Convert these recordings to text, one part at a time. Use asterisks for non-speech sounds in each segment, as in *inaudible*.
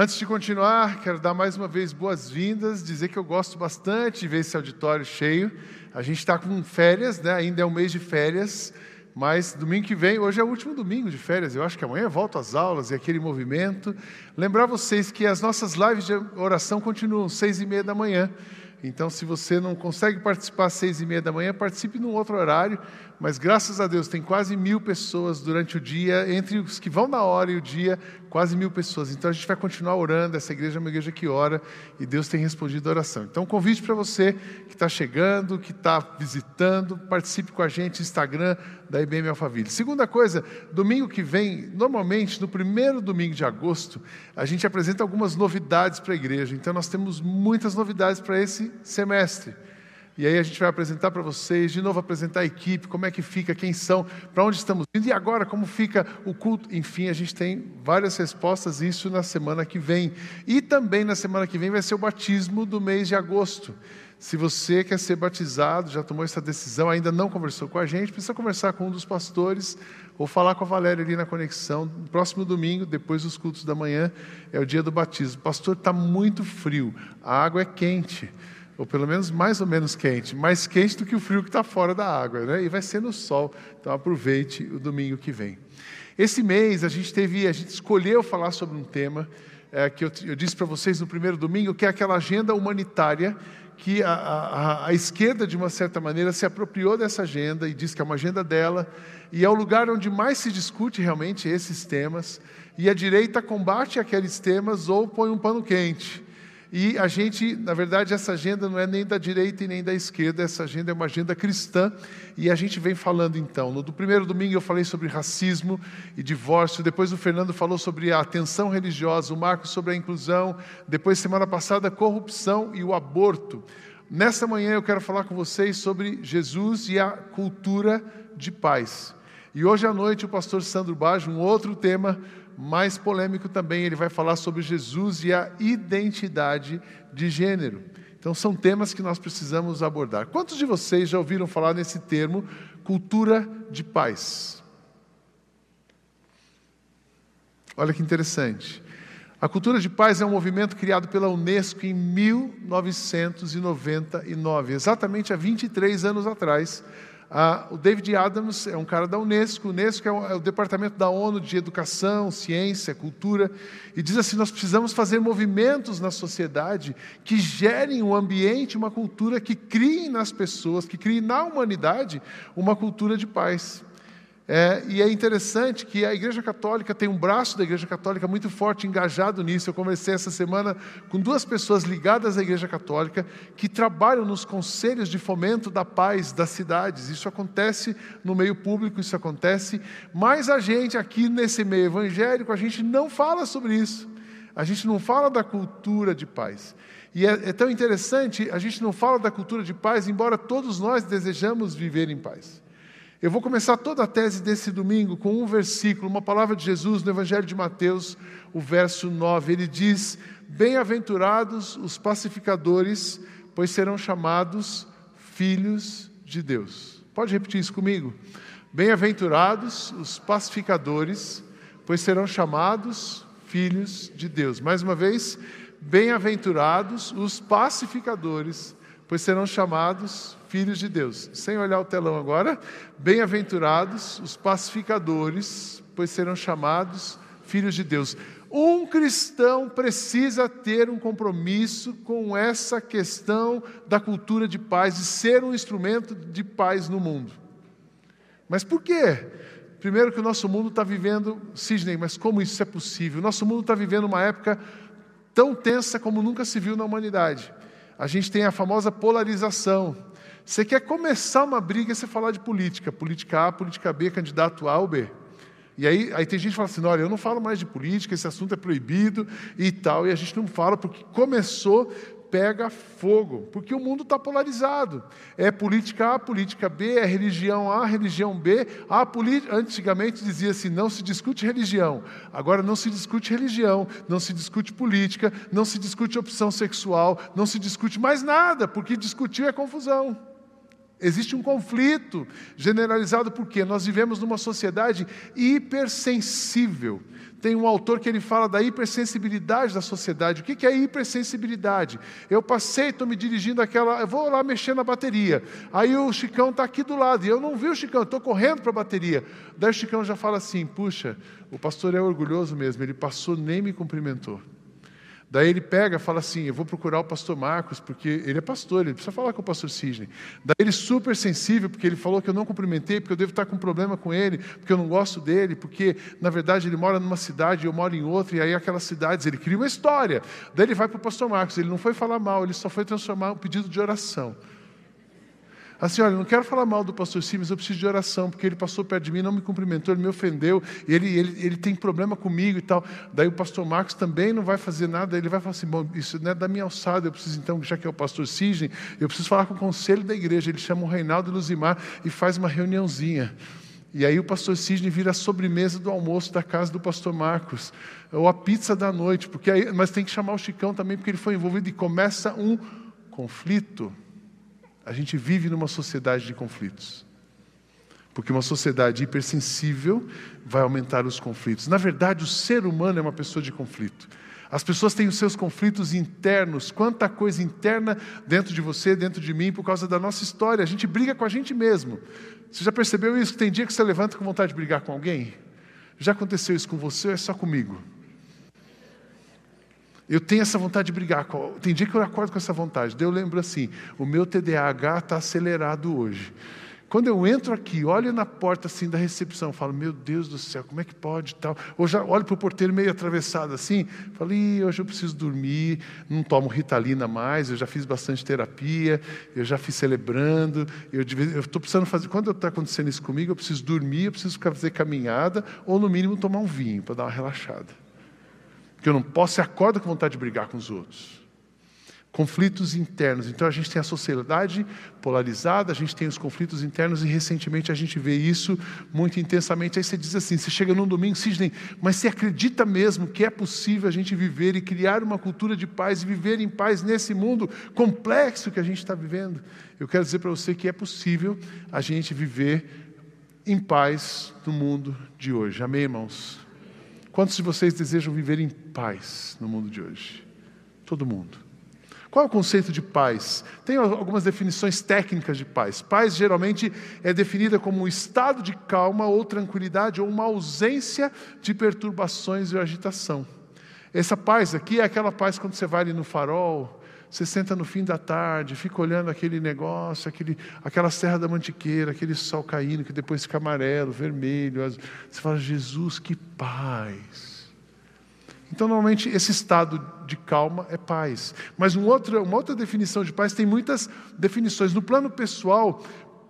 Antes de continuar, quero dar mais uma vez boas-vindas, dizer que eu gosto bastante de ver esse auditório cheio. A gente está com férias, né? ainda é um mês de férias, mas domingo que vem, hoje é o último domingo de férias, eu acho que amanhã volto às aulas e aquele movimento. Lembrar vocês que as nossas lives de oração continuam seis e meia da manhã. Então, se você não consegue participar às seis e meia da manhã, participe num outro horário. Mas graças a Deus tem quase mil pessoas durante o dia, entre os que vão na hora e o dia, quase mil pessoas. Então a gente vai continuar orando. Essa igreja é uma igreja que ora e Deus tem respondido a oração. Então, convite para você que está chegando, que está visitando, participe com a gente, Instagram da IBM Alphaville. Segunda coisa, domingo que vem, normalmente no primeiro domingo de agosto, a gente apresenta algumas novidades para a igreja. Então, nós temos muitas novidades para esse semestre. E aí a gente vai apresentar para vocês, de novo apresentar a equipe, como é que fica, quem são, para onde estamos indo e agora como fica o culto. Enfim, a gente tem várias respostas, isso na semana que vem. E também na semana que vem vai ser o batismo do mês de agosto. Se você quer ser batizado, já tomou essa decisão, ainda não conversou com a gente, precisa conversar com um dos pastores ou falar com a Valéria ali na conexão. No próximo domingo, depois dos cultos da manhã, é o dia do batismo. Pastor, está muito frio, a água é quente ou pelo menos mais ou menos quente, mais quente do que o frio que está fora da água, né? E vai ser no sol. Então aproveite o domingo que vem. Esse mês a gente teve, a gente escolheu falar sobre um tema é, que eu, eu disse para vocês no primeiro domingo, que é aquela agenda humanitária que a, a, a, esquerda, de uma certa maneira, se apropriou dessa agenda e diz que é uma agenda dela, e é o lugar onde mais se discute realmente esses temas, e a direita combate aqueles temas ou põe um pano quente. E a gente, na verdade, essa agenda não é nem da direita e nem da esquerda, essa agenda é uma agenda cristã. E a gente vem falando então. No primeiro domingo eu falei sobre racismo e divórcio, depois o Fernando falou sobre a atenção religiosa, o Marcos sobre a inclusão, depois, semana passada, corrupção e o aborto. Nesta manhã eu quero falar com vocês sobre Jesus e a cultura de paz. E hoje à noite o pastor Sandro Baggio, um outro tema mais polêmico também, ele vai falar sobre Jesus e a identidade de gênero. Então, são temas que nós precisamos abordar. Quantos de vocês já ouviram falar nesse termo, cultura de paz? Olha que interessante. A cultura de paz é um movimento criado pela Unesco em 1999, exatamente há 23 anos atrás, ah, o David Adams é um cara da Unesco. O Unesco é o, é o, departamento da ONU de educação, ciência, cultura. E diz assim: nós precisamos fazer movimentos na sociedade que gerem um ambiente, uma cultura que criem nas pessoas, que criem na humanidade uma cultura de paz. É, e é interessante que a Igreja Católica tem um braço da Igreja Católica muito forte engajado nisso. Eu conversei essa semana com duas pessoas ligadas à Igreja Católica que trabalham nos conselhos de fomento da paz das cidades. Isso acontece no meio público, isso acontece, mas a gente aqui nesse meio evangélico, a gente não fala sobre isso. A gente não fala da cultura de paz. E é, é tão interessante, a gente não fala da cultura de paz, embora todos nós desejamos viver em paz. Eu vou começar toda a tese desse domingo com um versículo, uma palavra de Jesus no Evangelho de Mateus, o verso 9. Ele diz: Bem-aventurados os pacificadores, pois serão chamados filhos de Deus. Pode repetir isso comigo? Bem-aventurados os pacificadores, pois serão chamados filhos de Deus. Mais uma vez, bem-aventurados os pacificadores, pois serão chamados filhos de Deus. Sem olhar o telão agora, bem-aventurados os pacificadores, pois serão chamados filhos de Deus. Um cristão precisa ter um compromisso com essa questão da cultura de paz, de ser um instrumento de paz no mundo. Mas por quê? Primeiro, que o nosso mundo está vivendo, Sidney, mas como isso é possível? O nosso mundo está vivendo uma época tão tensa como nunca se viu na humanidade. A gente tem a famosa polarização. Você quer começar uma briga, você falar de política, política A, política B, candidato A ou B. E aí, aí tem gente que fala assim: olha, eu não falo mais de política, esse assunto é proibido e tal, e a gente não fala porque começou, pega fogo, porque o mundo está polarizado. É política A, política B, é religião A, religião B. A Antigamente dizia assim: não se discute religião. Agora não se discute religião, não se discute política, não se discute opção sexual, não se discute mais nada, porque discutir é confusão. Existe um conflito generalizado porque nós vivemos numa sociedade hipersensível. Tem um autor que ele fala da hipersensibilidade da sociedade. O que é hipersensibilidade? Eu passei, estou me dirigindo àquela. Eu vou lá mexer na bateria. Aí o Chicão está aqui do lado. E eu não vi o Chicão, estou correndo para a bateria. Daí o Chicão já fala assim: puxa, o pastor é orgulhoso mesmo. Ele passou, nem me cumprimentou. Daí ele pega e fala assim: Eu vou procurar o pastor Marcos, porque ele é pastor, ele precisa falar com o pastor Sidney. Daí ele super sensível, porque ele falou que eu não cumprimentei, porque eu devo estar com problema com ele, porque eu não gosto dele, porque na verdade ele mora numa cidade e eu moro em outra, e aí aquelas cidades, ele cria uma história. Daí ele vai para o pastor Marcos, ele não foi falar mal, ele só foi transformar um pedido de oração. Assim, olha, não quero falar mal do pastor Sim, mas eu preciso de oração, porque ele passou perto de mim, não me cumprimentou, ele me ofendeu, ele, ele, ele tem problema comigo e tal. Daí o pastor Marcos também não vai fazer nada, ele vai falar assim: bom, isso não é da minha alçada, eu preciso então, já que é o pastor Sidney, eu preciso falar com o conselho da igreja. Ele chama o Reinaldo Luzimar e faz uma reuniãozinha. E aí o pastor Sidney vira a sobremesa do almoço da casa do pastor Marcos, ou a pizza da noite, porque aí, mas tem que chamar o Chicão também, porque ele foi envolvido e começa um conflito. A gente vive numa sociedade de conflitos. Porque uma sociedade hipersensível vai aumentar os conflitos. Na verdade, o ser humano é uma pessoa de conflito. As pessoas têm os seus conflitos internos, quanta coisa interna dentro de você, dentro de mim, por causa da nossa história. A gente briga com a gente mesmo. Você já percebeu isso? Tem dia que você levanta com vontade de brigar com alguém? Já aconteceu isso com você ou é só comigo? Eu tenho essa vontade de brigar. Tem dia que eu acordo com essa vontade. Eu lembro assim: o meu TDAH está acelerado hoje. Quando eu entro aqui, olho na porta assim da recepção, falo, meu Deus do céu, como é que pode tal? Ou já olho para o porteiro meio atravessado assim, falo, hoje eu preciso dormir, não tomo ritalina mais, eu já fiz bastante terapia, eu já fiz celebrando, eu estou precisando fazer. Quando está acontecendo isso comigo, eu preciso dormir, eu preciso fazer caminhada, ou no mínimo tomar um vinho para dar uma relaxada. Porque eu não posso, você acorda com vontade de brigar com os outros. Conflitos internos. Então a gente tem a sociedade polarizada, a gente tem os conflitos internos e recentemente a gente vê isso muito intensamente. Aí você diz assim: você chega num domingo, Sidney, mas você acredita mesmo que é possível a gente viver e criar uma cultura de paz e viver em paz nesse mundo complexo que a gente está vivendo? Eu quero dizer para você que é possível a gente viver em paz no mundo de hoje. Amém, irmãos? Quantos de vocês desejam viver em paz no mundo de hoje? Todo mundo. Qual é o conceito de paz? Tem algumas definições técnicas de paz. Paz geralmente é definida como um estado de calma ou tranquilidade ou uma ausência de perturbações e agitação. Essa paz aqui é aquela paz quando você vai ali no farol, você senta no fim da tarde, fica olhando aquele negócio, aquele, aquela serra da mantiqueira, aquele sol caindo, que depois fica amarelo, vermelho. Você fala, Jesus, que paz. Então, normalmente, esse estado de calma é paz. Mas um outra, uma outra definição de paz tem muitas definições. No plano pessoal,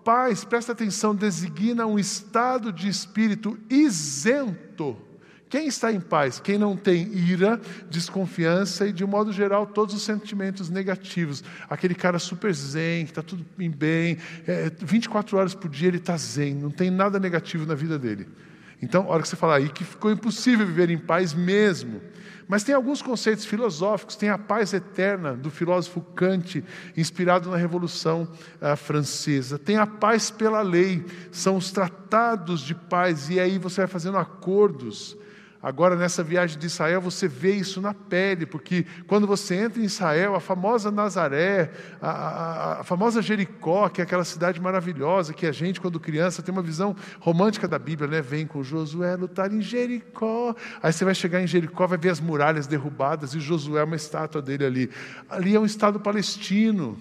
paz, presta atenção, designa um estado de espírito isento quem está em paz? Quem não tem ira, desconfiança e, de um modo geral, todos os sentimentos negativos. Aquele cara super zen, que está tudo bem, é, 24 horas por dia ele está zen, não tem nada negativo na vida dele. Então, a hora que você fala aí que ficou impossível viver em paz mesmo. Mas tem alguns conceitos filosóficos, tem a paz eterna do filósofo Kant, inspirado na Revolução uh, Francesa. Tem a paz pela lei, são os tratados de paz, e aí você vai fazendo acordos Agora, nessa viagem de Israel, você vê isso na pele, porque quando você entra em Israel, a famosa Nazaré, a, a, a, famosa Jericó, que é aquela cidade maravilhosa que a gente, quando criança, tem uma visão romântica da Bíblia, né? Vem com Josué lutar em Jericó. Aí você vai chegar em Jericó, vai ver as muralhas derrubadas e Josué é uma estátua dele ali. Ali é um estado palestino.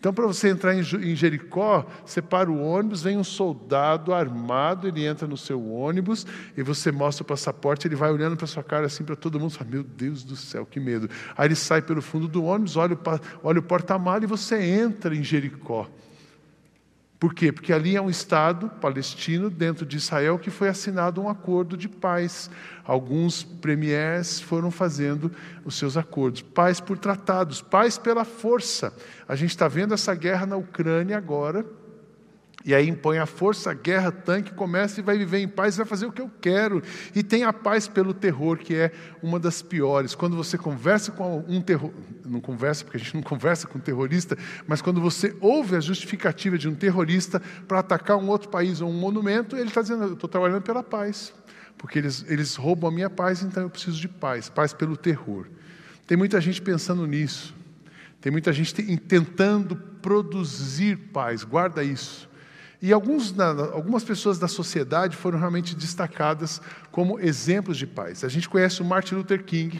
Então, para você entrar em Jericó, você para o ônibus, vem um soldado armado, ele entra no seu ônibus e você mostra o passaporte, ele vai olhando para sua cara assim para todo mundo, fala, meu Deus do céu, que medo. Aí ele sai pelo fundo do ônibus, olha, olha o porta-malas e você entra em Jericó. Por quê? Porque ali é um Estado palestino dentro de Israel que foi assinado um acordo de paz. Alguns premiers foram fazendo os seus acordos. Paz por tratados, paz pela força. A gente está vendo essa guerra na Ucrânia agora. E aí impõe a força, a guerra, tanque, começa e vai viver em paz, vai fazer o que eu quero. E tem a paz pelo terror, que é uma das piores. Quando você conversa com um terror, não conversa porque a gente não conversa com um terrorista, mas quando você ouve a justificativa de um terrorista para atacar um outro país ou um monumento, ele está dizendo: eu estou trabalhando pela paz. porque eles, eles roubam a minha paz, então eu preciso de paz paz pelo terror. Tem muita gente pensando nisso, tem muita gente tentando produzir paz, guarda isso. E alguns, algumas pessoas da sociedade foram realmente destacadas como exemplos de paz. A gente conhece o Martin Luther King,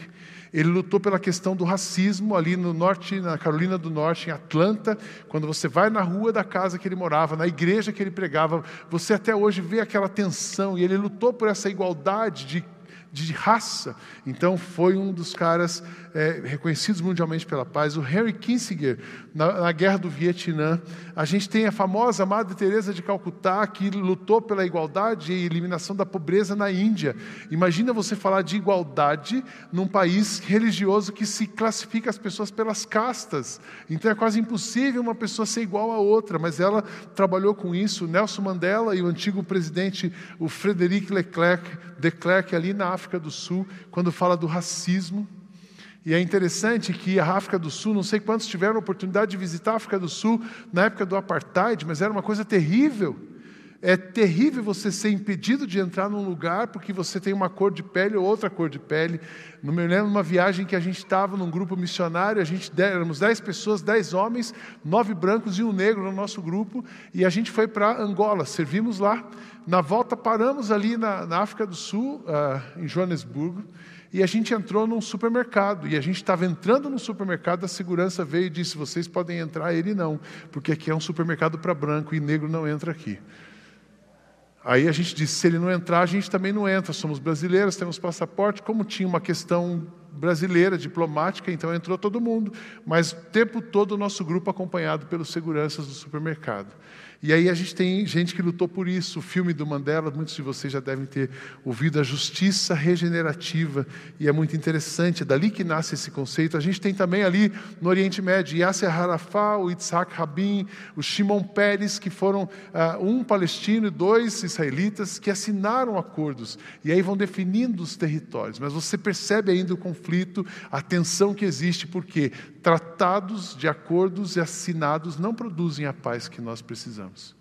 ele lutou pela questão do racismo ali no norte, na Carolina do Norte, em Atlanta. Quando você vai na rua da casa que ele morava, na igreja que ele pregava, você até hoje vê aquela tensão. E ele lutou por essa igualdade de de raça. Então, foi um dos caras é, reconhecidos mundialmente pela paz. O Henry Kissinger, na, na, Guerra do Vietnã. A gente tem a famosa Madre Teresa de Calcutá, que lutou pela igualdade e eliminação da pobreza na Índia. Imagina você falar de igualdade num país religioso que se classifica as pessoas pelas castas. Então, é quase impossível uma pessoa ser igual a outra, mas ela trabalhou com isso. Nelson Mandela e o antigo presidente, o Frederic Leclerc, de Klerk, ali na África do Sul, quando fala do racismo. E é interessante que a África do Sul, não sei quantos tiveram a oportunidade de visitar a África do Sul na época do apartheid, mas era uma coisa terrível. É terrível você ser impedido de entrar num lugar porque você tem uma cor de pele ou outra cor de pele. No me lembro uma viagem que a gente estava num grupo missionário, a gente éramos dez pessoas, dez homens, nove brancos e um negro no nosso grupo, e a gente foi para Angola, servimos lá. Na volta paramos ali na, na África do Sul, uh, em Joanesburgo, e a gente entrou num supermercado. E a gente estava entrando no supermercado, a segurança veio e disse: vocês podem entrar, ele não, porque aqui é um supermercado para branco e negro não entra aqui. Aí a gente disse: se ele não entrar, a gente também não entra. Somos brasileiros, temos passaporte. Como tinha uma questão brasileira, diplomática, então entrou todo mundo, mas o tempo todo o nosso grupo acompanhado pelos seguranças do supermercado. E aí a gente tem gente que lutou por isso. O filme do Mandela, muitos de vocês já devem ter ouvido a justiça regenerativa, e é muito interessante, é dali que nasce esse conceito. A gente tem também ali no Oriente Médio Yasser Arafat, o Yitzhak Rabin, o Shimon Peres, que foram uh, um palestino e dois israelitas que assinaram acordos, e aí vão definindo os territórios. Mas você percebe ainda o conflito, a tensão que existe, porque tratados de acordos assinados não produzem a paz que nós precisamos.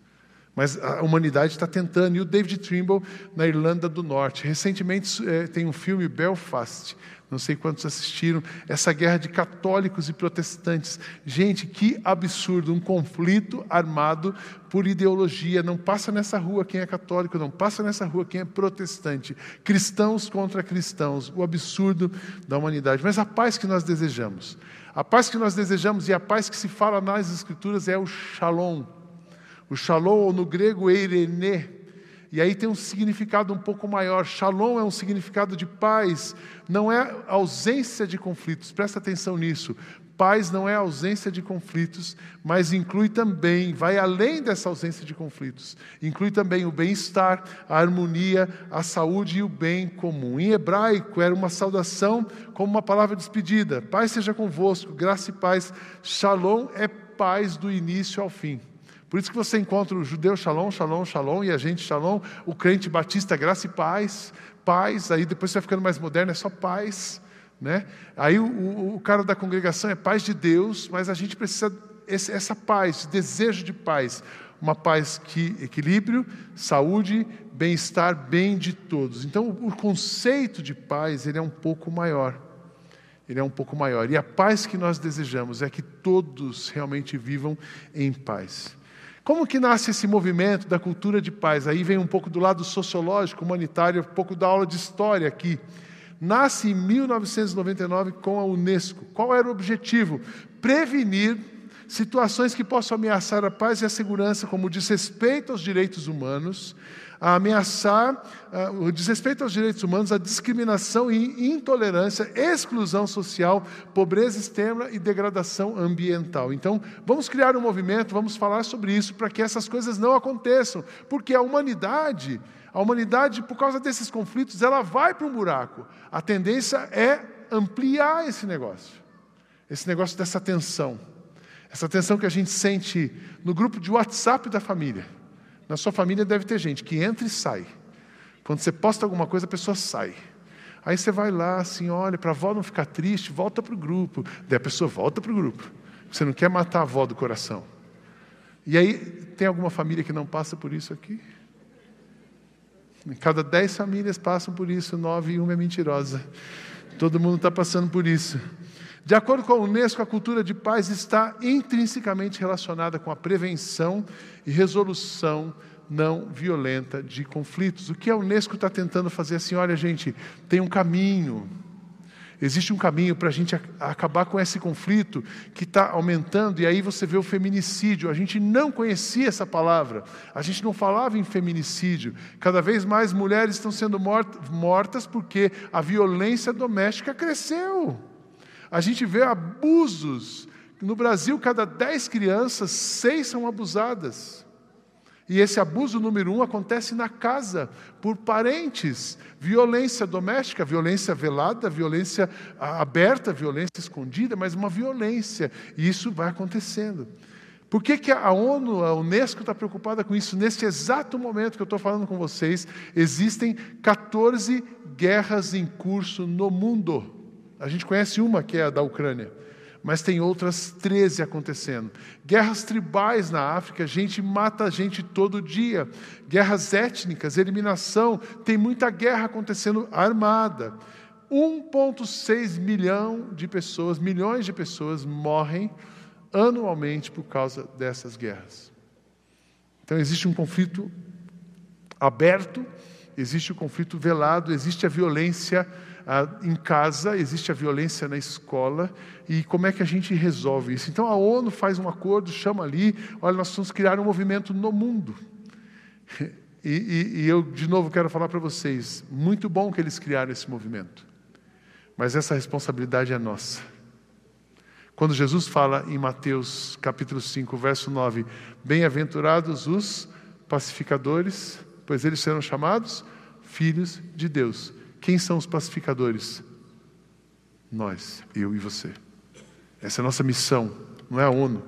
Mas a humanidade está tentando. E o David Trimble, na Irlanda do Norte. Recentemente é, tem um filme, Belfast, não sei quantos assistiram, essa guerra de católicos e protestantes. Gente, que absurdo, um conflito armado por ideologia. Não passa nessa rua quem é católico, não passa nessa rua quem é protestante. Cristãos contra cristãos, o absurdo da humanidade. Mas a paz que nós desejamos a paz que nós desejamos e a paz que se fala nas Escrituras é o shalom. O shalom, ou no grego, eirene. E aí tem um significado um pouco maior. Shalom é um significado de paz, não é ausência de conflitos. Presta atenção nisso. Paz não é ausência de conflitos, mas inclui também, vai além dessa ausência de conflitos, inclui também o bem-estar, a harmonia, a saúde e o bem comum. Em hebraico era uma saudação como uma palavra de despedida: paz seja convosco, graça e paz. Shalom é paz do início ao fim. Por isso que você encontra o judeu shalom, shalom, shalom, e a gente shalom, o crente batista, graça e paz, paz, aí depois você vai ficando mais moderno, é só paz. Né? Aí o, o, o, cara da congregação é paz de Deus, mas a gente precisa esse, essa paz, desejo de paz, uma paz que equilíbrio, saúde, bem-estar, bem de todos. Então o conceito de paz ele é um pouco maior. Ele é um pouco maior. E a paz que nós desejamos é que todos realmente vivam em paz. Como que nasce esse movimento da cultura de paz? Aí vem um pouco do lado sociológico, humanitário, um pouco da aula de história aqui nasce em 1999 com a Unesco. Qual era o objetivo? Prevenir situações que possam ameaçar a paz e a segurança, como o desrespeito aos direitos humanos, a ameaçar o desrespeito aos direitos humanos, a discriminação e intolerância, exclusão social, pobreza extrema e degradação ambiental. Então, vamos criar um movimento, vamos falar sobre isso para que essas coisas não aconteçam, porque a humanidade a humanidade, por causa desses conflitos, ela vai para um buraco. A tendência é ampliar esse negócio. Esse negócio dessa tensão. Essa tensão que a gente sente no grupo de WhatsApp da família. Na sua família deve ter gente que entra e sai. Quando você posta alguma coisa, a pessoa sai. Aí você vai lá, assim, olha, para a avó não ficar triste, volta para o grupo. Daí a pessoa volta para o grupo. Você não quer matar a avó do coração. E aí, tem alguma família que não passa por isso aqui? Cada dez famílias passam por isso, nove e uma é mentirosa. Todo mundo está passando por isso. De acordo com a Unesco, a cultura de paz está intrinsecamente relacionada com a prevenção e resolução não violenta de conflitos. O que a Unesco está tentando fazer assim, olha, gente, tem um caminho. Existe um caminho para a gente acabar com esse conflito que está aumentando, e aí você vê o feminicídio. A gente não conhecia essa palavra, a gente não falava em feminicídio. Cada vez mais mulheres estão sendo mortas porque a violência doméstica cresceu. A gente vê abusos. No Brasil, cada dez crianças, seis são abusadas. E esse abuso número um acontece na casa, por parentes. Violência doméstica, violência velada, violência aberta, violência escondida, mas uma violência. E isso vai acontecendo. Por que, que a ONU, a Unesco está preocupada com isso? Neste exato momento que eu estou falando com vocês, existem 14 guerras em curso no mundo. A gente conhece uma que é a da Ucrânia mas tem outras 13 acontecendo. Guerras tribais na África, gente mata gente todo dia. Guerras étnicas, eliminação, tem muita guerra acontecendo armada. 1,6 milhão de pessoas, milhões de pessoas morrem anualmente por causa dessas guerras. Então existe um conflito aberto, existe o um conflito velado, existe a violência em casa, existe a violência na escola, e como é que a gente resolve isso? Então a ONU faz um acordo, chama ali, olha, nós vamos criar um movimento no mundo. *laughs* E, e, e eu, de novo, quero falar para vocês: muito bom que eles criaram esse movimento, mas essa responsabilidade é nossa. Quando Jesus fala em Mateus capítulo 5, verso 9: Bem-aventurados os pacificadores, pois eles serão chamados filhos de Deus. Quem são os pacificadores? Nós, eu e você. Essa é a nossa missão, não é a ONU.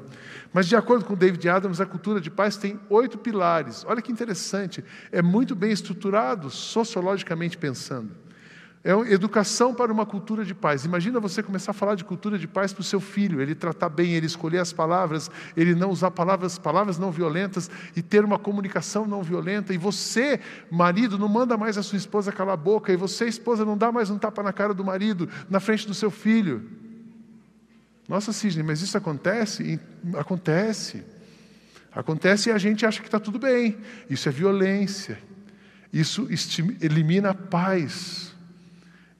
Mas, de acordo com David Adams, a cultura de paz tem oito pilares. Olha que interessante, é muito bem estruturado, sociologicamente pensando. É educação para uma cultura de paz. Imagina você começar a falar de cultura de paz para o seu filho, ele tratar bem, ele escolher as palavras, ele não usar palavras, palavras não violentas e ter uma comunicação não violenta. E você, marido, não manda mais a sua esposa calar a boca, e você, esposa, não dá mais um tapa na cara do marido, na frente do seu filho. Nossa, Sidney, mas isso acontece? Acontece. Acontece e a gente acha que está tudo bem. Isso é violência. Isso elimina a paz.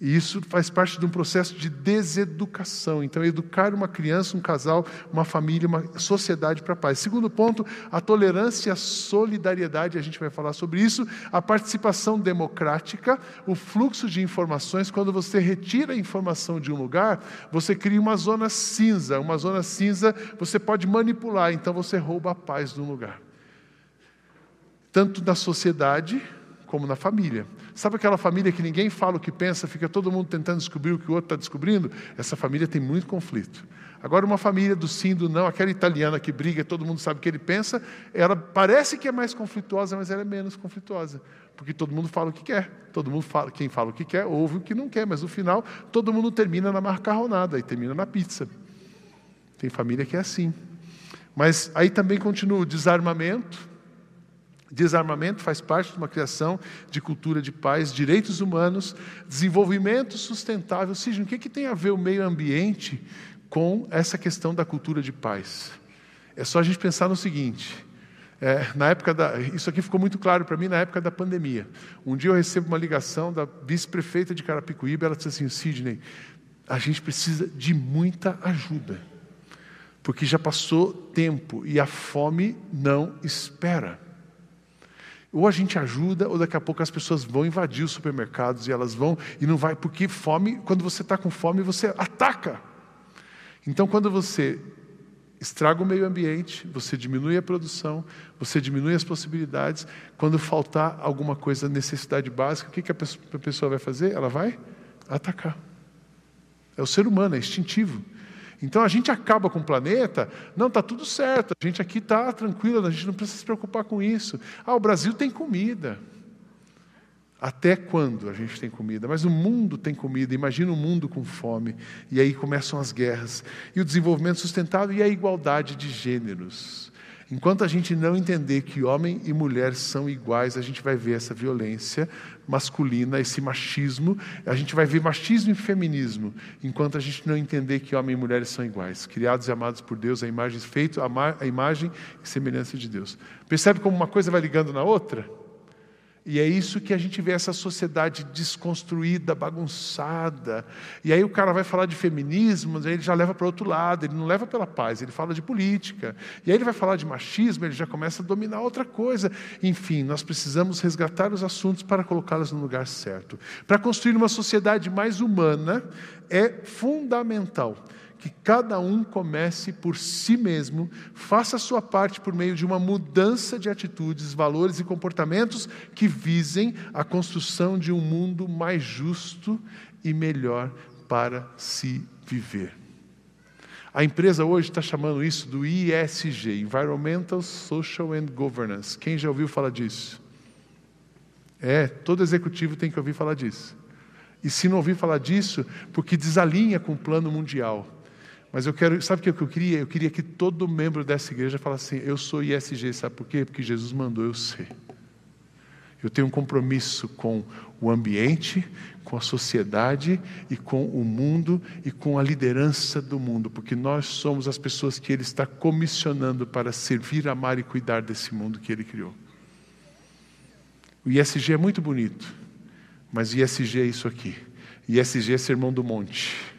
E isso faz parte de um processo de deseducação. Então, educar uma criança, um casal, uma família, uma sociedade para a paz. Segundo ponto, a tolerância e a solidariedade, a gente vai falar sobre isso. A participação democrática, o fluxo de informações. Quando você retira a informação de um lugar, você cria uma zona cinza. Uma zona cinza você pode manipular, então você rouba a paz um lugar. Tanto na sociedade como na família. Sabe aquela família que ninguém fala o que pensa, fica todo mundo tentando descobrir o que o outro está descobrindo? Essa família tem muito conflito. Agora, uma família do sim, do não, aquela italiana que briga, todo mundo sabe o que ele pensa, ela parece que é mais conflituosa, mas ela é menos conflituosa. Porque todo mundo fala o que quer. Todo mundo fala, quem fala o que quer, ouve o que não quer, mas no final todo mundo termina na macarronada e termina na pizza. Tem família que é assim. Mas aí também continua o desarmamento, Desarmamento faz parte de uma criação de cultura de paz, direitos humanos, desenvolvimento sustentável. Seja, o que, que tem a ver o meio ambiente com essa questão da cultura de paz? É só a gente pensar no seguinte: é, na época da, isso aqui ficou muito claro para mim na época da pandemia. Um dia eu recebo uma ligação da vice-prefeita de Carapicuíba, ela disse assim: Sidney, a gente precisa de muita ajuda, porque já passou tempo e a fome não espera. Ou a gente ajuda, ou daqui a pouco as pessoas vão invadir os supermercados e elas vão e não vai, porque fome, quando você está com fome, você ataca. Então, quando você estraga o meio ambiente, você diminui a produção, você diminui as possibilidades. Quando faltar alguma coisa, necessidade básica, o que, que a pessoa vai fazer? Ela vai atacar. É o ser humano, é instintivo. Então a gente acaba com o planeta, não, está tudo certo, a gente aqui está tranquilo, a gente não precisa se preocupar com isso. Ah, o Brasil tem comida. Até quando a gente tem comida? Mas o mundo tem comida, imagina um mundo com fome. E aí começam as guerras. E o desenvolvimento sustentável e a igualdade de gêneros. Enquanto a gente não entender que homem e mulher são iguais, a gente vai ver essa violência masculina, esse machismo, a gente vai ver machismo e feminismo, enquanto a gente não entender que homem e mulher são iguais, criados e amados por Deus, a imagem a imagem e semelhança de Deus. Percebe como uma coisa vai ligando na outra? E é isso que a gente vê essa sociedade desconstruída, bagunçada. E aí o cara vai falar de feminismo, aí ele já leva para outro lado, ele não leva pela paz, ele fala de política. E aí ele vai falar de machismo, ele já começa a dominar outra coisa. Enfim, nós precisamos resgatar os assuntos para colocá-los no lugar certo. Para construir uma sociedade mais humana, é fundamental que cada um comece por si mesmo, faça a sua parte por meio de uma mudança de atitudes, valores e comportamentos que visem a construção de um mundo mais justo e melhor para se viver. A empresa hoje está chamando isso do ISG Environmental, Social and Governance. Quem já ouviu falar disso? É, todo executivo tem que ouvir falar disso. E se não ouvir falar disso, porque desalinha com o plano mundial. Mas eu quero, sabe o que eu queria? Eu queria que todo membro dessa igreja falasse assim: eu sou ISG, sabe por quê? Porque Jesus mandou eu ser. Eu tenho um compromisso com o ambiente, com a sociedade e com o mundo e com a liderança do mundo, porque nós somos as pessoas que Ele está comissionando para servir, amar e cuidar desse mundo que Ele criou. O ISG é muito bonito, mas ISG é isso aqui. ISG é Sermão do Monte.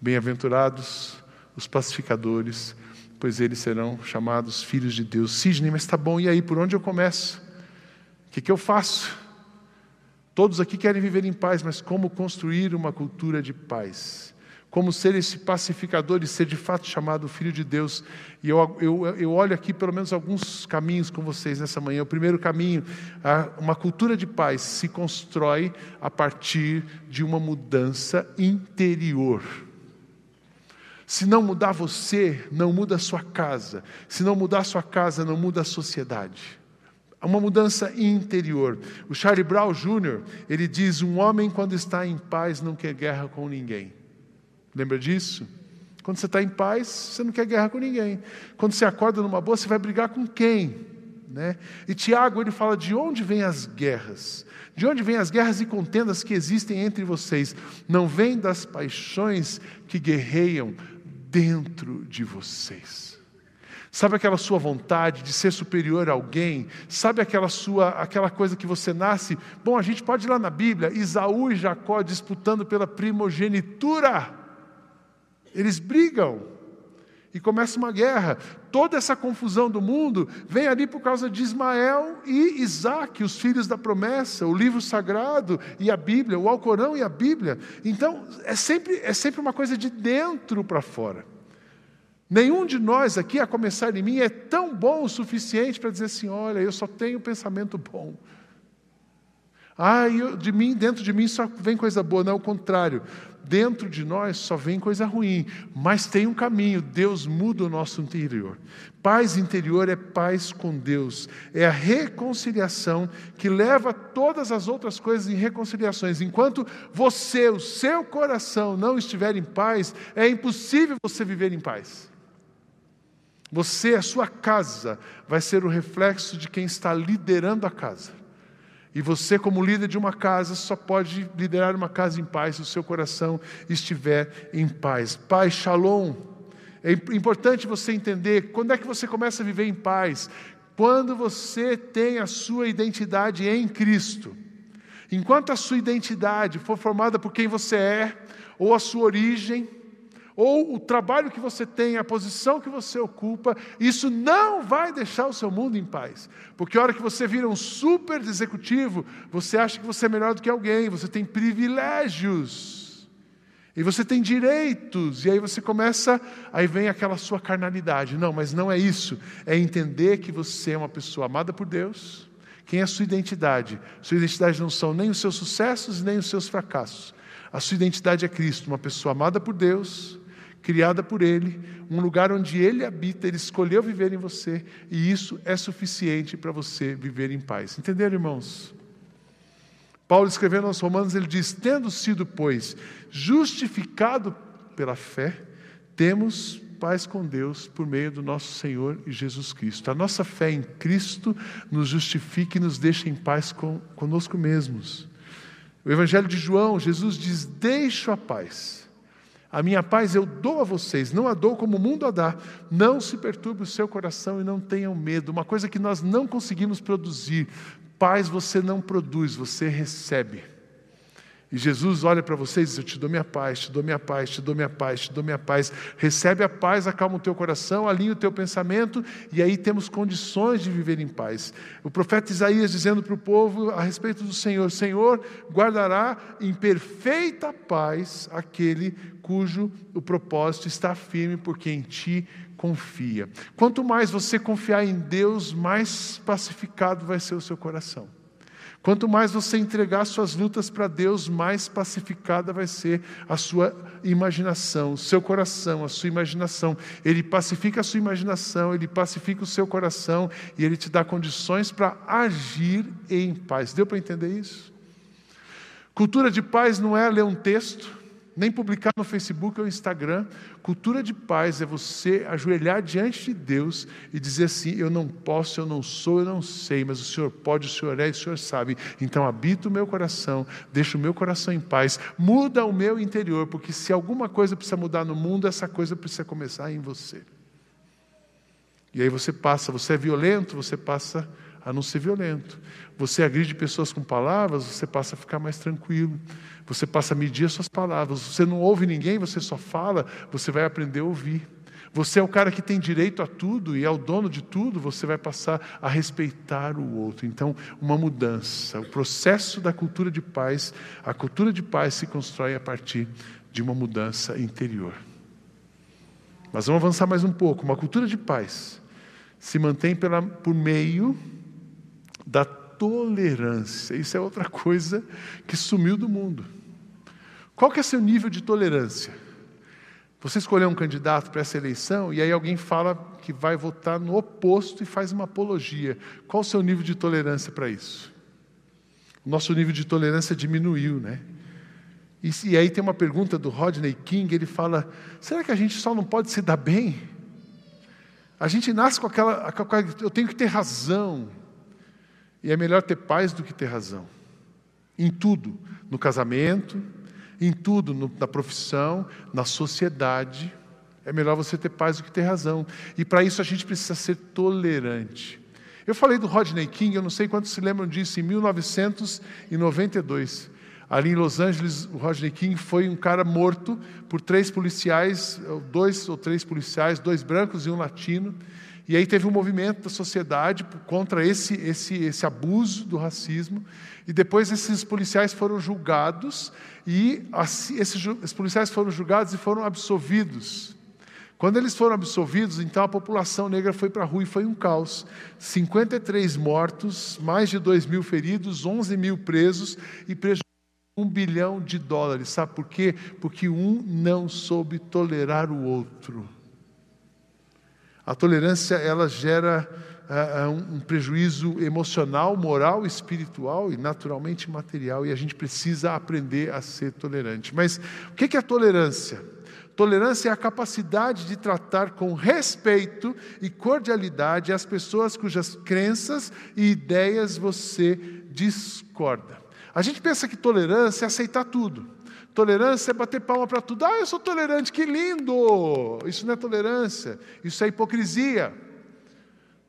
Bem-aventurados os pacificadores, pois eles serão chamados filhos de Deus. Sidney, mas está bom, e aí, por onde eu começo? O que, que eu faço? Todos aqui querem viver em paz, mas como construir uma cultura de paz? Como ser esse pacificador e ser de fato chamado filho de Deus? E eu, eu, eu olho aqui pelo menos alguns caminhos com vocês nessa manhã. O primeiro caminho, uma cultura de paz se constrói a partir de uma mudança interior. Se não mudar você, não muda a sua casa. Se não mudar a sua casa, não muda a sociedade. Há uma mudança interior. O Charlie Brown Jr., ele diz: um homem quando está em paz não quer guerra com ninguém. Lembra disso? Quando você está em paz, você não quer guerra com ninguém. Quando você acorda numa boa, você vai brigar com quem? Né? E Tiago ele fala de onde vêm as guerras, de onde vêm as guerras e contendas que existem entre vocês. Não vêm das paixões que guerreiam dentro de vocês. Sabe aquela sua vontade de ser superior a alguém? Sabe aquela sua aquela coisa que você nasce? Bom, a gente pode ir lá na Bíblia, Isaú e Jacó disputando pela primogenitura. Eles brigam e começa uma guerra. Toda essa confusão do mundo vem ali por causa de Ismael e Isaac, os filhos da promessa, o livro sagrado e a Bíblia, o Alcorão e a Bíblia. Então, é sempre, é sempre uma coisa de dentro para fora. Nenhum de nós aqui, a começar em mim, é tão bom o suficiente para dizer assim: olha, eu só tenho pensamento bom. Ah, eu, de mim, dentro de mim só vem coisa boa. Não, é o contrário. Dentro de nós só vem coisa ruim. Mas tem um caminho. Deus muda o nosso interior. Paz interior é paz com Deus. É a reconciliação que leva todas as outras coisas em reconciliações. Enquanto você, o seu coração não estiver em paz, é impossível você viver em paz. Você, a sua casa, vai ser o reflexo de quem está liderando a casa. E você, como líder de uma casa, só pode liderar uma casa em paz se o seu coração estiver em paz. Pai, shalom. É importante você entender quando é que você começa a viver em paz. Quando você tem a sua identidade em Cristo. Enquanto a sua identidade for formada por quem você é, ou a sua origem, ou o trabalho que você tem, a posição que você ocupa, isso não vai deixar o seu mundo em paz. Porque a hora que você vira um super executivo, você acha que você é melhor do que alguém, você tem privilégios. E você tem direitos, e aí você começa, aí vem aquela sua carnalidade. Não, mas não é isso. É entender que você é uma pessoa amada por Deus. Quem é a sua identidade? Sua identidade não são nem os seus sucessos nem os seus fracassos. A sua identidade é Cristo, uma pessoa amada por Deus, criada por Ele, um lugar onde Ele habita, Ele escolheu viver em você, e isso é suficiente para você viver em paz. Entenderam, irmãos? Paulo escrevendo aos Romanos, ele diz: Tendo sido, pois, justificado pela fé, temos paz com Deus por meio do nosso Senhor Jesus Cristo. A nossa fé em Cristo nos justifica e nos deixa em paz com, conosco mesmos. O Evangelho de João, Jesus diz: Deixo a paz. A minha paz eu dou a vocês, não a dou como o mundo a dá. Não se perturbe o seu coração e não tenham medo. Uma coisa que nós não conseguimos produzir. Paz você não produz, você recebe. E Jesus olha para vocês e diz: Eu te dou minha paz, te dou minha paz, te dou minha paz, te dou minha paz. Recebe a paz, acalma o teu coração, alinha o teu pensamento, e aí temos condições de viver em paz. O profeta Isaías dizendo para o povo a respeito do Senhor: Senhor guardará em perfeita paz aquele cujo o propósito está firme, porque em ti confia. Quanto mais você confiar em Deus, mais pacificado vai ser o seu coração. Quanto mais você entregar suas lutas para Deus, mais pacificada vai ser a sua imaginação, o seu coração, a sua imaginação. Ele pacifica a sua imaginação, ele pacifica o seu coração e ele te dá condições para agir em paz. Deu para entender isso? Cultura de paz não é ler um texto, nem publicar no Facebook ou Instagram. Cultura de paz é você ajoelhar diante de Deus e dizer assim: Eu não posso, eu não sou, eu não sei, mas o Senhor pode, o Senhor é e o Senhor sabe. Então habita o meu coração, deixa o meu coração em paz, muda o meu interior, porque se alguma coisa precisa mudar no mundo, essa coisa precisa começar em você. E aí você passa, você é violento, você passa a não ser violento. Você agride pessoas com palavras, você passa a ficar mais tranquilo. Você passa a medir as suas palavras. Você não ouve ninguém, você só fala, você vai aprender a ouvir. Você é o cara que tem direito a tudo e é o dono de tudo, você vai passar a respeitar o outro. Então, uma mudança. O processo da cultura de paz, a cultura de paz se constrói a partir de uma mudança interior. Mas vamos avançar mais um pouco. Uma cultura de paz se mantém pela, por meio da tolerância. Isso é outra coisa que sumiu do mundo. Qual que é seu nível de tolerância? Você escolheu um candidato para essa eleição e aí alguém fala que vai votar no oposto e faz uma apologia. Qual o seu nível de tolerância para isso? O nosso nível de tolerância diminuiu, né? E, e aí tem uma pergunta do Rodney King, ele fala: será que a gente só não pode se dar bem? A gente nasce com aquela, com aquela eu tenho que ter razão. E é melhor ter paz do que ter razão. Em tudo, no casamento, em tudo, no, na profissão, na sociedade. É melhor você ter paz do que ter razão. E para isso a gente precisa ser tolerante. Eu falei do Rodney King, eu não sei quantos se lembram disso, em 1992. Ali em Los Angeles, o Rodney King foi um cara morto por três policiais, dois ou três policiais, dois brancos e um latino. E aí teve um movimento da sociedade contra esse, esse, esse abuso do racismo. E depois esses policiais foram julgados e esses, policiais foram julgados e foram absolvidos. Quando eles foram absolvidos, então a população negra foi para a rua e foi um caos. 53 mortos, mais de 2 mil feridos, 11 mil presos e prejuízo um bilhão de dólares. Sabe por quê? Porque um não soube tolerar o outro. A tolerância ela gera uh, um prejuízo emocional, moral, espiritual e naturalmente material, e a gente precisa aprender a ser tolerante. Mas o que é tolerância? Tolerância é a capacidade de tratar com respeito e cordialidade as pessoas cujas crenças e ideias você discorda. A gente pensa que tolerância é aceitar tudo. Tolerância é bater palma para tudo. Ah, eu sou tolerante, que lindo! Isso não é tolerância, isso é hipocrisia.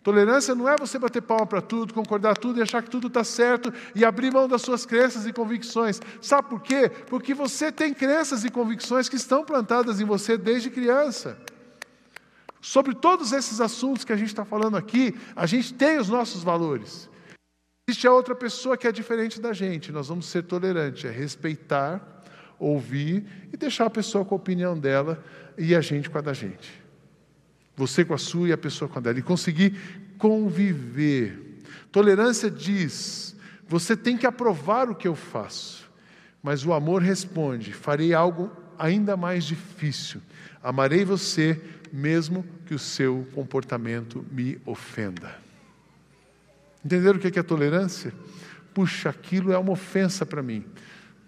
Tolerância não é você bater palma para tudo, concordar tudo e achar que tudo está certo e abrir mão das suas crenças e convicções. Sabe por quê? Porque você tem crenças e convicções que estão plantadas em você desde criança. Sobre todos esses assuntos que a gente está falando aqui, a gente tem os nossos valores. Existe a outra pessoa que é diferente da gente, nós vamos ser tolerantes, é respeitar, ouvir e deixar a pessoa com a opinião dela e a gente com a da gente. Você com a sua e a pessoa com a dela. E conseguir conviver. Tolerância diz: você tem que aprovar o que eu faço. Mas o amor responde: farei algo ainda mais difícil. Amarei você, mesmo que o seu comportamento me ofenda. Entenderam o que é tolerância? Puxa, aquilo é uma ofensa para mim.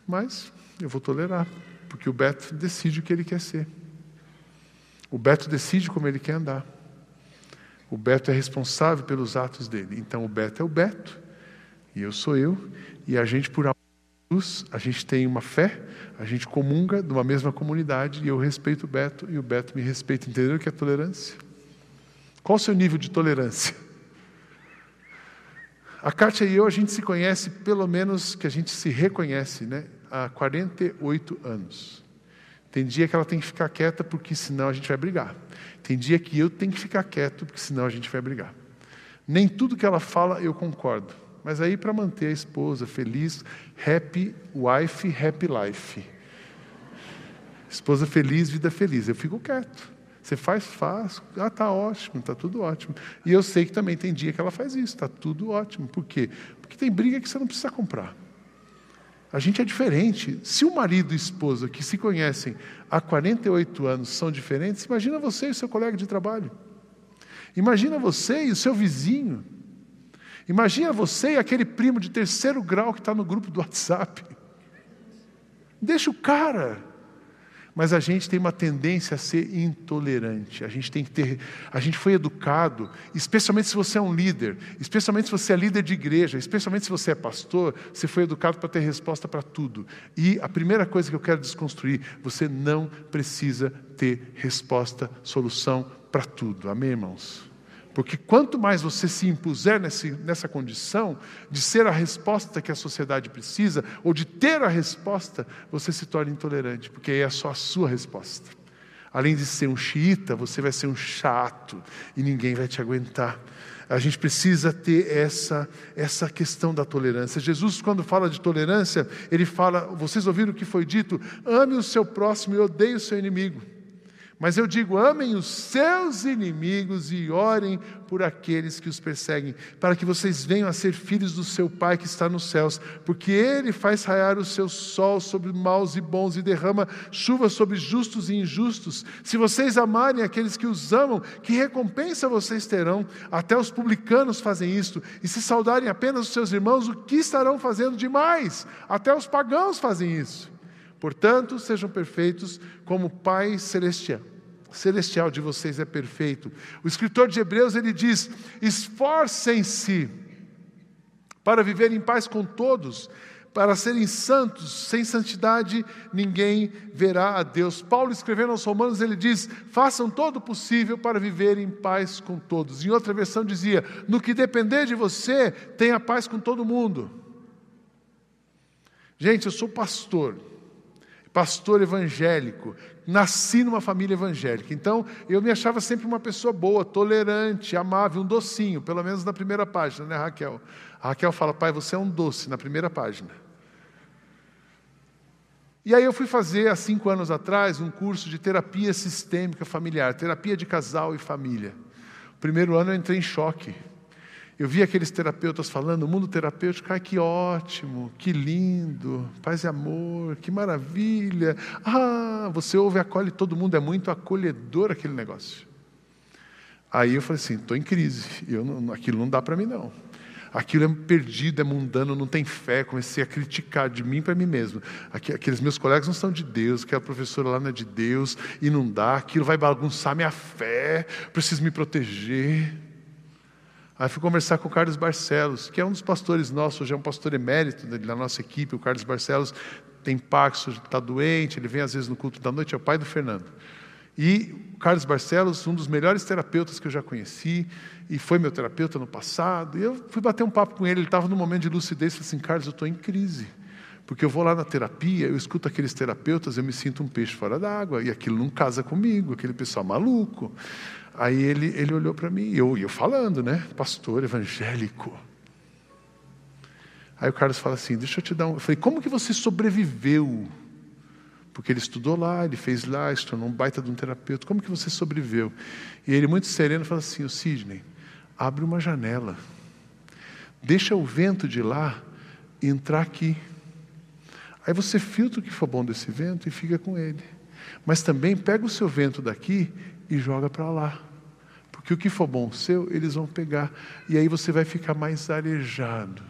Mas eu vou tolerar, porque o Beto decide o que ele quer ser. O Beto decide como ele quer andar. O Beto é responsável pelos atos dele. Então o Beto é o Beto e eu sou eu. E a gente, por amor a Jesus, a gente tem uma fé, a gente comunga de uma mesma comunidade e eu respeito o Beto e o Beto me respeita. Entenderam o que é tolerância? Qual o seu nível de tolerância? A Kátia e eu, a gente se conhece, pelo menos que a gente se reconhece, né? há 48 anos. Tem dia que ela tem que ficar quieta, porque senão a gente vai brigar. Tem dia que eu tenho que ficar quieto, porque senão a gente vai brigar. Nem tudo que ela fala eu concordo. Mas aí, para manter a esposa feliz, happy wife, happy life. Esposa feliz, vida feliz. Eu fico quieto. Você faz, faz. Ah, tá ótimo, tá tudo ótimo. E eu sei que também tem dia que ela faz isso, tá tudo ótimo. Por quê? Porque tem briga que você não precisa comprar. A gente é diferente. Se o marido e esposa que se conhecem há 48 anos são diferentes, imagina você e seu colega de trabalho. Imagina você e o seu vizinho. Imagina você e aquele primo de terceiro grau que está no grupo do WhatsApp. Deixa o cara. Mas a gente tem uma tendência a ser intolerante. A gente tem que ter, a gente foi educado, especialmente se você é um líder, especialmente se você é líder de igreja, especialmente se você é pastor, você foi educado para ter resposta para tudo. E a primeira coisa que eu quero desconstruir, você não precisa ter resposta, solução para tudo. Amém, irmãos? Porque quanto mais você se impuser nesse, nessa condição de ser a resposta que a sociedade precisa, ou de ter a resposta, você se torna intolerante, porque aí é só a sua resposta. Além de ser um xiita, você vai ser um chato e ninguém vai te aguentar. A gente precisa ter essa, essa questão da tolerância. Jesus, quando fala de tolerância, ele fala: vocês ouviram o que foi dito? Ame o seu próximo e odeie o seu inimigo. Mas eu digo: amem os seus inimigos e orem por aqueles que os perseguem, para que vocês venham a ser filhos do seu Pai que está nos céus, porque Ele faz raiar o seu sol sobre maus e bons e derrama chuva sobre justos e injustos. Se vocês amarem aqueles que os amam, que recompensa vocês terão? Até os publicanos fazem isto. E se saudarem apenas os seus irmãos, o que estarão fazendo demais? Até os pagãos fazem isso. Portanto, sejam perfeitos como Pai Celestial celestial de vocês é perfeito. O escritor de Hebreus ele diz: esforcem-se para viver em paz com todos, para serem santos, sem santidade ninguém verá a Deus. Paulo escrevendo aos Romanos, ele diz: façam todo o possível para viver em paz com todos. Em outra versão dizia: no que depender de você, tenha paz com todo mundo. Gente, eu sou pastor pastor evangélico, nasci numa família evangélica. Então, eu me achava sempre uma pessoa boa, tolerante, amável, um docinho, pelo menos na primeira página, né, Raquel? A Raquel fala, pai, você é um doce, na primeira página. E aí eu fui fazer, há cinco anos atrás, um curso de terapia sistêmica familiar, terapia de casal e família. Primeiro ano eu entrei em choque. Eu vi aqueles terapeutas falando, o mundo terapêutico, ai que ótimo, que lindo, paz e amor, que maravilha. Ah, você ouve acolhe todo mundo, é muito acolhedor aquele negócio. Aí eu falei assim, estou em crise, eu não, aquilo não dá para mim não. Aquilo é perdido, é mundano, não tem fé. Comecei a criticar de mim para mim mesmo. Aqueles meus colegas não são de Deus, aquela professora lá não é de Deus, e não dá, aquilo vai bagunçar minha fé, preciso me proteger. Aí fui conversar com o Carlos Barcelos, que é um dos pastores nossos, hoje é um pastor emérito da nossa equipe. O Carlos Barcelos tem Paxo, está doente, ele vem às vezes no culto da noite, é o pai do Fernando. E o Carlos Barcelos, um dos melhores terapeutas que eu já conheci, e foi meu terapeuta no passado. E eu fui bater um papo com ele, ele estava num momento de lucidez, falei assim: Carlos, eu estou em crise. Porque eu vou lá na terapia, eu escuto aqueles terapeutas, eu me sinto um peixe fora d'água, e aquilo não casa comigo, aquele pessoal maluco. Aí ele, ele olhou para mim, e eu, eu falando, né? Pastor evangélico. Aí o Carlos fala assim: Deixa eu te dar um. Eu falei: Como que você sobreviveu? Porque ele estudou lá, ele fez lá, se tornou um baita de um terapeuta. Como que você sobreviveu? E ele, muito sereno, fala assim: O Sidney, abre uma janela, deixa o vento de lá entrar aqui. Aí você filtra o que for bom desse vento e fica com ele. Mas também pega o seu vento daqui e joga para lá. Porque o que for bom seu, eles vão pegar. E aí você vai ficar mais arejado.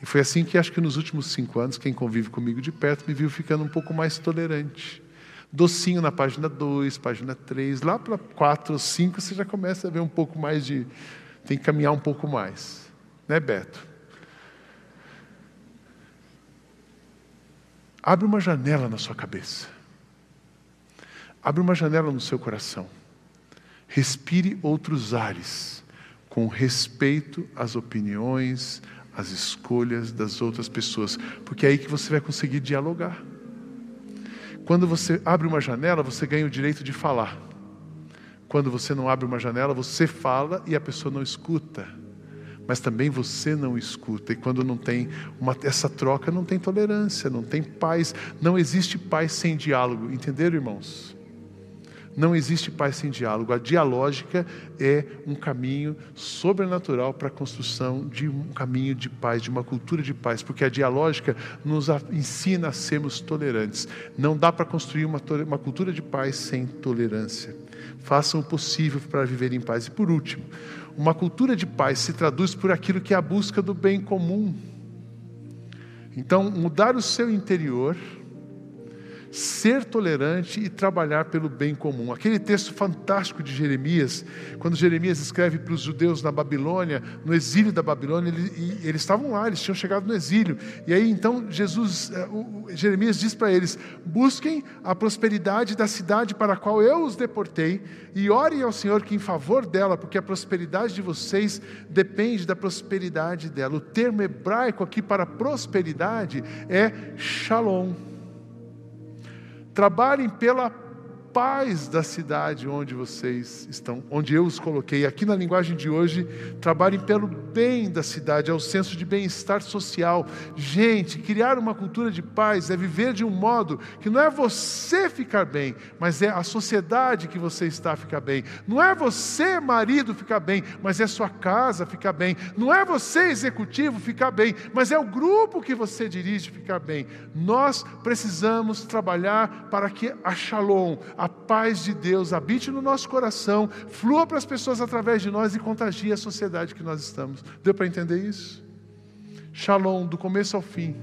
E foi assim que acho que nos últimos cinco anos, quem convive comigo de perto me viu ficando um pouco mais tolerante. Docinho na página 2, página 3, lá para 4 ou 5 você já começa a ver um pouco mais de. tem que caminhar um pouco mais. Né, Beto? Abre uma janela na sua cabeça. Abre uma janela no seu coração. Respire outros ares, com respeito às opiniões, às escolhas das outras pessoas, porque é aí que você vai conseguir dialogar. Quando você abre uma janela, você ganha o direito de falar. Quando você não abre uma janela, você fala e a pessoa não escuta. Mas também você não escuta. E quando não tem uma, essa troca, não tem tolerância, não tem paz. Não existe paz sem diálogo. Entenderam, irmãos? Não existe paz sem diálogo. A dialógica é um caminho sobrenatural para a construção de um caminho de paz, de uma cultura de paz, porque a dialógica nos ensina a sermos tolerantes. Não dá para construir uma, uma cultura de paz sem tolerância. Façam o possível para viver em paz. E por último, uma cultura de paz se traduz por aquilo que é a busca do bem comum. Então, mudar o seu interior ser tolerante e trabalhar pelo bem comum. Aquele texto fantástico de Jeremias, quando Jeremias escreve para os judeus na Babilônia, no exílio da Babilônia, ele, eles estavam lá, eles tinham chegado no exílio. E aí então Jesus, eh, Jeremias diz para eles: busquem a prosperidade da cidade para a qual eu os deportei e orem ao Senhor que em favor dela, porque a prosperidade de vocês depende da prosperidade dela. O termo hebraico aqui para prosperidade é shalom. Trabalhem pela paz da cidade onde vocês estão, onde eu os coloquei. Aqui na linguagem de hoje, trabalhem pelo bem da cidade, é o senso de bem-estar social. Gente, criar uma cultura de paz é viver de um modo que não é você ficar bem, mas é a sociedade que você está ficar bem. Não é você, marido, ficar bem, mas é sua casa ficar bem. Não é você, executivo, ficar bem, mas é o grupo que você dirige ficar bem. Nós precisamos trabalhar para que a Shalom, a paz de Deus habite no nosso coração, flua para as pessoas através de nós e contagie a sociedade que nós estamos. Deu para entender isso? Shalom, do começo ao fim.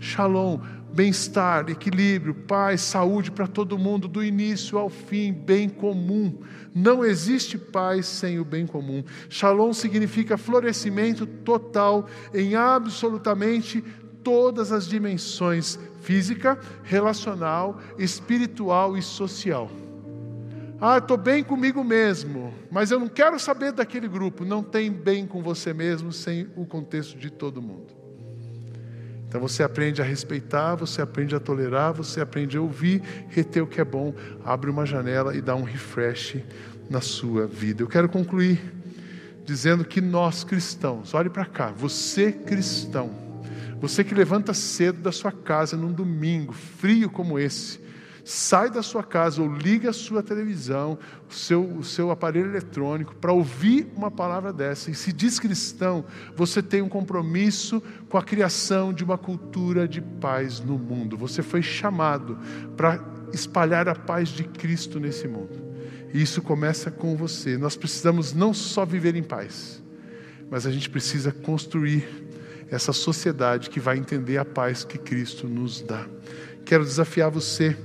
Shalom, bem-estar, equilíbrio, paz, saúde para todo mundo, do início ao fim, bem comum. Não existe paz sem o bem comum. Shalom significa florescimento total em absolutamente todas as dimensões física, relacional, espiritual e social. Ah, estou bem comigo mesmo, mas eu não quero saber daquele grupo. Não tem bem com você mesmo sem o contexto de todo mundo. Então você aprende a respeitar, você aprende a tolerar, você aprende a ouvir, reter o que é bom, abre uma janela e dá um refresh na sua vida. Eu quero concluir dizendo que nós cristãos, olhe para cá, você cristão, você que levanta cedo da sua casa num domingo frio como esse, sai da sua casa ou liga a sua televisão, o seu, o seu aparelho eletrônico, para ouvir uma palavra dessa. E se diz cristão, você tem um compromisso com a criação de uma cultura de paz no mundo. Você foi chamado para espalhar a paz de Cristo nesse mundo. E isso começa com você. Nós precisamos não só viver em paz, mas a gente precisa construir essa sociedade que vai entender a paz que Cristo nos dá. Quero desafiar você,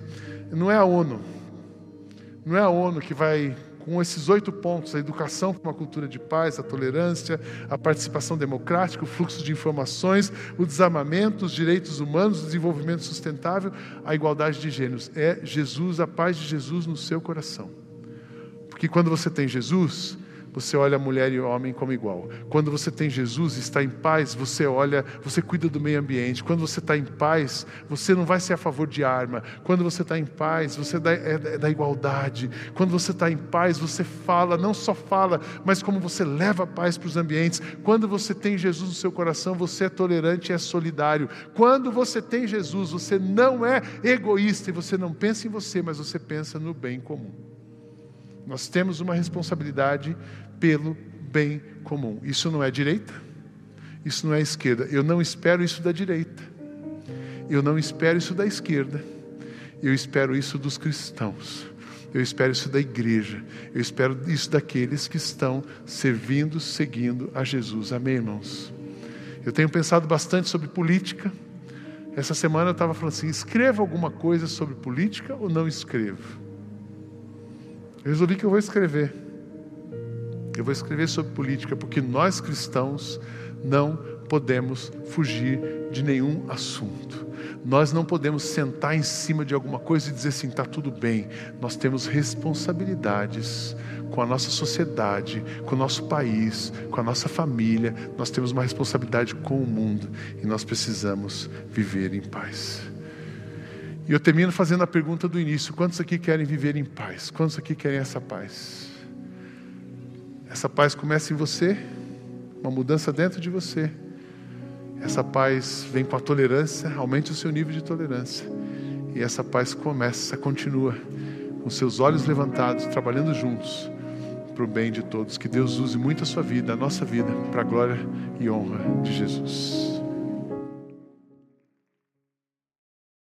não é a ONU, não é a ONU que vai, com esses oito pontos, a educação para uma cultura de paz, a tolerância, a participação democrática, o fluxo de informações, o desarmamento, os direitos humanos, o desenvolvimento sustentável, a igualdade de gêneros. É Jesus, a paz de Jesus no seu coração. Porque quando você tem Jesus, você olha a mulher e o homem como igual. Quando você tem Jesus e está em paz, você olha, você cuida do meio ambiente. Quando você está em paz, você não vai ser a favor de arma. Quando você está em paz, você é, é da igualdade. Quando você está em paz, você fala, não só fala, mas como você leva a paz para os ambientes. Quando você tem Jesus no seu coração, você é tolerante e é solidário. Quando você tem Jesus, você não é egoísta e você não pensa em você, mas você pensa no bem comum. Nós temos uma responsabilidade pelo bem comum. Isso não é direita, isso não é esquerda. Eu não espero isso da direita, eu não espero isso da esquerda, eu espero isso dos cristãos. Eu espero isso da igreja. Eu espero isso daqueles que estão servindo, seguindo a Jesus. Amém, irmãos? Eu tenho pensado bastante sobre política. Essa semana eu estava falando assim: escreva alguma coisa sobre política ou não escreva? Eu resolvi que eu vou escrever. Eu vou escrever sobre política, porque nós cristãos não podemos fugir de nenhum assunto. Nós não podemos sentar em cima de alguma coisa e dizer assim: está tudo bem. Nós temos responsabilidades com a nossa sociedade, com o nosso país, com a nossa família. Nós temos uma responsabilidade com o mundo e nós precisamos viver em paz. E eu termino fazendo a pergunta do início: quantos aqui querem viver em paz? Quantos aqui querem essa paz? Essa paz começa em você, uma mudança dentro de você. Essa paz vem com a tolerância, aumente o seu nível de tolerância. E essa paz começa, continua, com seus olhos levantados, trabalhando juntos para o bem de todos. Que Deus use muito a sua vida, a nossa vida, para a glória e honra de Jesus.